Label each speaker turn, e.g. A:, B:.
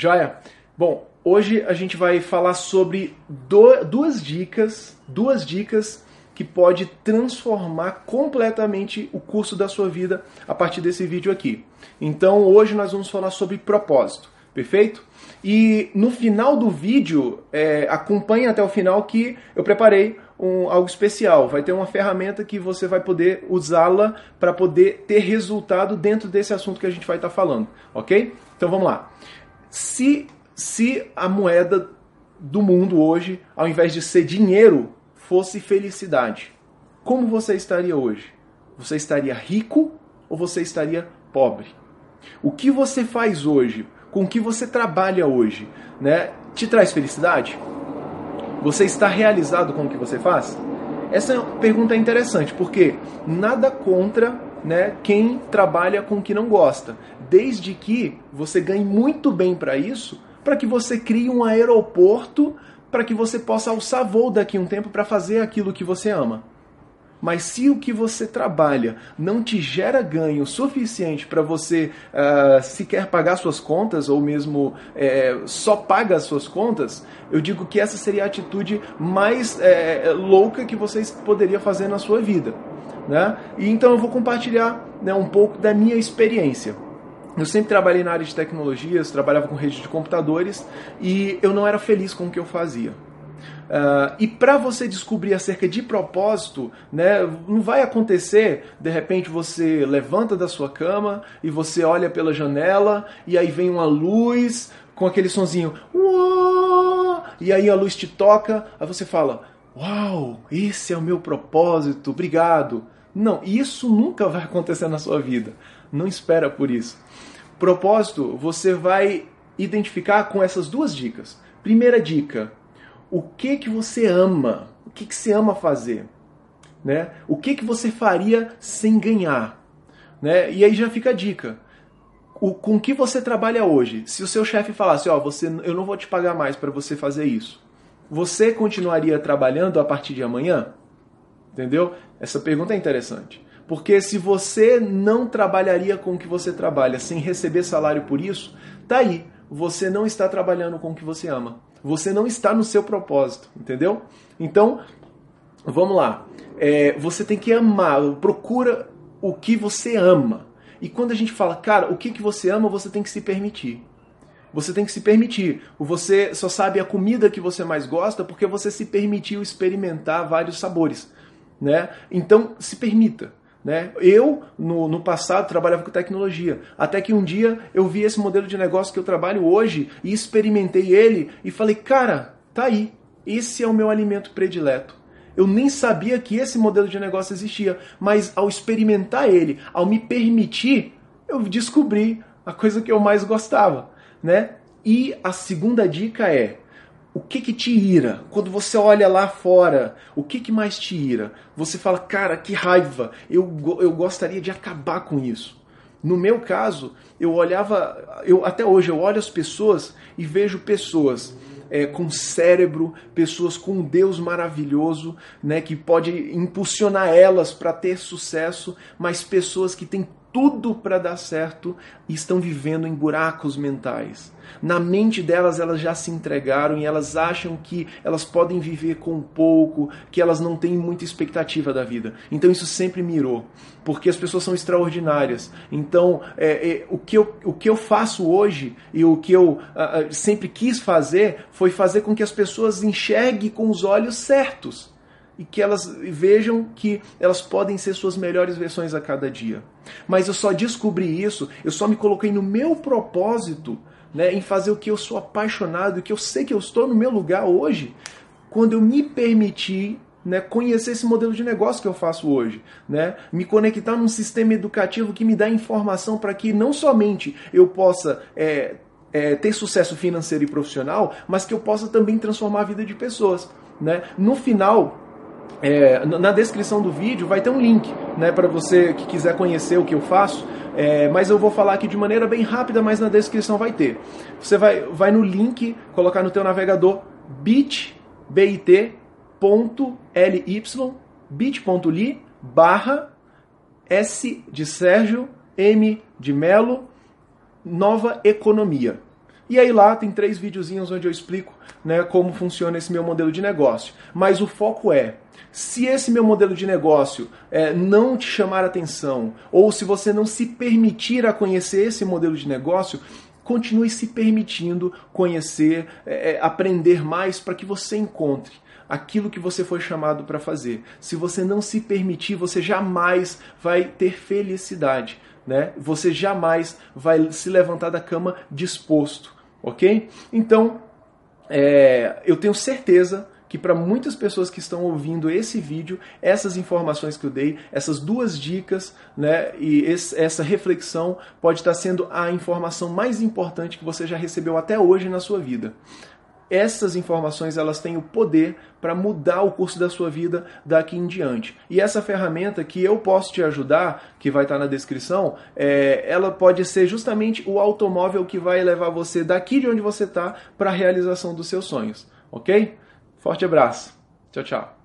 A: Joia? Bom, hoje a gente vai falar sobre do, duas dicas, duas dicas que pode transformar completamente o curso da sua vida a partir desse vídeo aqui. Então, hoje nós vamos falar sobre propósito, perfeito? E no final do vídeo, é, acompanhe até o final que eu preparei um, algo especial. Vai ter uma ferramenta que você vai poder usá-la para poder ter resultado dentro desse assunto que a gente vai estar tá falando, ok? Então vamos lá. Se, se a moeda do mundo hoje, ao invés de ser dinheiro, fosse felicidade, como você estaria hoje? Você estaria rico ou você estaria pobre? O que você faz hoje, com o que você trabalha hoje, né, te traz felicidade? Você está realizado com o que você faz? Essa pergunta é interessante, porque nada contra né, quem trabalha com o que não gosta, desde que você ganhe muito bem para isso, para que você crie um aeroporto para que você possa alçar voo daqui um tempo para fazer aquilo que você ama. Mas se o que você trabalha não te gera ganho suficiente para você uh, sequer pagar suas contas ou mesmo uh, só paga as suas contas, eu digo que essa seria a atitude mais uh, louca que você poderia fazer na sua vida. Né? E então eu vou compartilhar né, um pouco da minha experiência. Eu sempre trabalhei na área de tecnologias, trabalhava com rede de computadores e eu não era feliz com o que eu fazia. Uh, e para você descobrir acerca de propósito, né, não vai acontecer, de repente você levanta da sua cama e você olha pela janela e aí vem uma luz com aquele sonzinho, e aí a luz te toca, aí você fala, uau, esse é o meu propósito, obrigado. Não, isso nunca vai acontecer na sua vida. Não espera por isso. Propósito, você vai identificar com essas duas dicas. Primeira dica, o que que você ama, o que que você ama fazer, né? O que que você faria sem ganhar, né? E aí já fica a dica. O, com que você trabalha hoje? Se o seu chefe falasse, ó, oh, você, eu não vou te pagar mais para você fazer isso, você continuaria trabalhando a partir de amanhã? Entendeu? Essa pergunta é interessante. Porque se você não trabalharia com o que você trabalha sem receber salário por isso, tá aí. Você não está trabalhando com o que você ama. Você não está no seu propósito, entendeu? Então, vamos lá. É, você tem que amar, procura o que você ama. E quando a gente fala, cara, o que, que você ama, você tem que se permitir. Você tem que se permitir. Você só sabe a comida que você mais gosta porque você se permitiu experimentar vários sabores. Né? Então, se permita. Né? Eu, no, no passado, trabalhava com tecnologia. Até que um dia eu vi esse modelo de negócio que eu trabalho hoje e experimentei ele e falei, cara, tá aí. Esse é o meu alimento predileto. Eu nem sabia que esse modelo de negócio existia, mas ao experimentar ele, ao me permitir, eu descobri a coisa que eu mais gostava, né? E a segunda dica é: o que que te ira? Quando você olha lá fora, o que que mais te ira? Você fala, cara, que raiva, eu, eu gostaria de acabar com isso. No meu caso, eu olhava, eu até hoje eu olho as pessoas e vejo pessoas é, com cérebro, pessoas com um Deus maravilhoso, né, que pode impulsionar elas para ter sucesso, mas pessoas que têm tudo para dar certo e estão vivendo em buracos mentais. Na mente delas, elas já se entregaram e elas acham que elas podem viver com pouco, que elas não têm muita expectativa da vida. Então isso sempre mirou, porque as pessoas são extraordinárias. Então é, é, o, que eu, o que eu faço hoje e o que eu uh, sempre quis fazer foi fazer com que as pessoas enxerguem com os olhos certos e que elas vejam que elas podem ser suas melhores versões a cada dia. Mas eu só descobri isso, eu só me coloquei no meu propósito, né, em fazer o que eu sou apaixonado, o que eu sei que eu estou no meu lugar hoje, quando eu me permiti né, conhecer esse modelo de negócio que eu faço hoje, né, me conectar num sistema educativo que me dá informação para que não somente eu possa é, é, ter sucesso financeiro e profissional, mas que eu possa também transformar a vida de pessoas. Né? No final, é, na descrição do vídeo vai ter um link né, para você que quiser conhecer o que eu faço, é, mas eu vou falar aqui de maneira bem rápida, mas na descrição vai ter. Você vai, vai no link, colocar no teu navegador bit.ly bit.ly barra S de Sérgio, M de Melo, Nova Economia. E aí lá tem três videozinhos onde eu explico né, como funciona esse meu modelo de negócio. Mas o foco é, se esse meu modelo de negócio é, não te chamar atenção, ou se você não se permitir a conhecer esse modelo de negócio, continue se permitindo conhecer, é, é aprender mais para que você encontre aquilo que você foi chamado para fazer. Se você não se permitir, você jamais vai ter felicidade. Né? Você jamais vai se levantar da cama disposto, ok? Então, é, eu tenho certeza que para muitas pessoas que estão ouvindo esse vídeo, essas informações que eu dei, essas duas dicas, né, e esse, essa reflexão pode estar sendo a informação mais importante que você já recebeu até hoje na sua vida essas informações elas têm o poder para mudar o curso da sua vida daqui em diante. E essa ferramenta que eu posso te ajudar, que vai estar na descrição, é, ela pode ser justamente o automóvel que vai levar você daqui de onde você está para a realização dos seus sonhos. Ok? Forte abraço. Tchau, tchau.